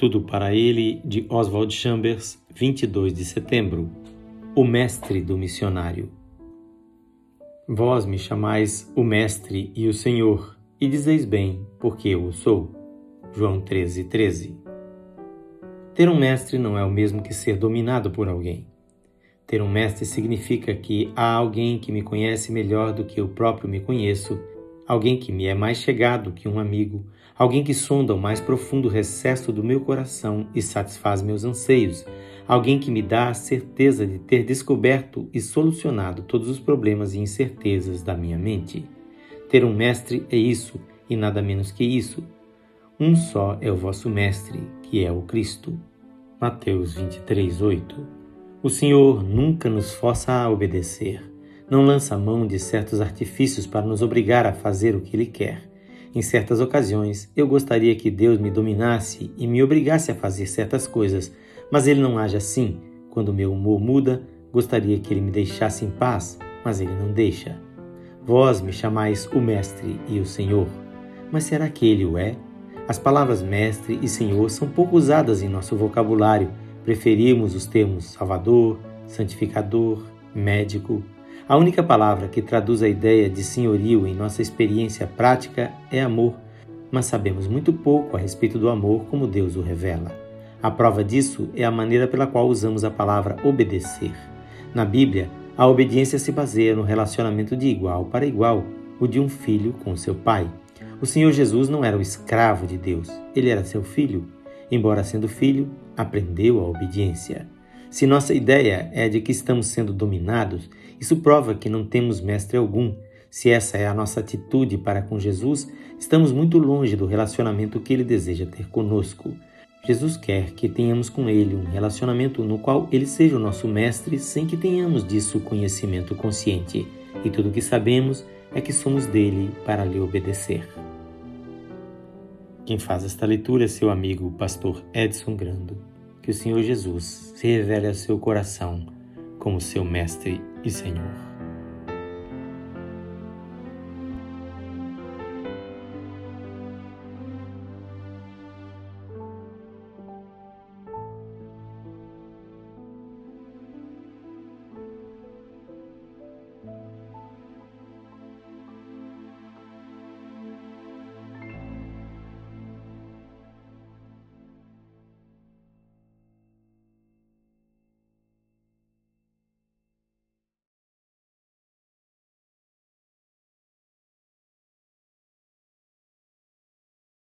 Tudo para ele, de Oswald Chambers, 22 de setembro. O Mestre do Missionário. Vós me chamais o Mestre e o Senhor, e dizeis bem, porque eu o sou. João 13, 13. Ter um mestre não é o mesmo que ser dominado por alguém. Ter um mestre significa que há alguém que me conhece melhor do que eu próprio me conheço, alguém que me é mais chegado que um amigo, alguém que sonda o mais profundo recesso do meu coração e satisfaz meus anseios, alguém que me dá a certeza de ter descoberto e solucionado todos os problemas e incertezas da minha mente. Ter um mestre é isso e nada menos que isso. Um só é o vosso mestre, que é o Cristo. Mateus 23, 8. O Senhor nunca nos força a obedecer. Não lança mão de certos artifícios para nos obrigar a fazer o que Ele quer. Em certas ocasiões, eu gostaria que Deus me dominasse e me obrigasse a fazer certas coisas, mas Ele não age assim. Quando meu humor muda, gostaria que Ele me deixasse em paz, mas Ele não deixa. Vós me chamais o Mestre e o Senhor, mas será que Ele o é? As palavras Mestre e Senhor são pouco usadas em nosso vocabulário. Preferimos os termos Salvador, Santificador, Médico, a única palavra que traduz a ideia de senhorio em nossa experiência prática é amor, mas sabemos muito pouco a respeito do amor como Deus o revela. A prova disso é a maneira pela qual usamos a palavra obedecer. Na Bíblia, a obediência se baseia no relacionamento de igual para igual, o de um filho com seu pai. O Senhor Jesus não era o escravo de Deus, ele era seu filho. Embora sendo filho, aprendeu a obediência. Se nossa ideia é de que estamos sendo dominados, isso prova que não temos mestre algum. Se essa é a nossa atitude para com Jesus, estamos muito longe do relacionamento que ele deseja ter conosco. Jesus quer que tenhamos com ele um relacionamento no qual ele seja o nosso mestre sem que tenhamos disso conhecimento consciente. E tudo o que sabemos é que somos dele para lhe obedecer. Quem faz esta leitura é seu amigo, pastor Edson Grando que o Senhor Jesus se revele ao seu coração como seu Mestre e Senhor.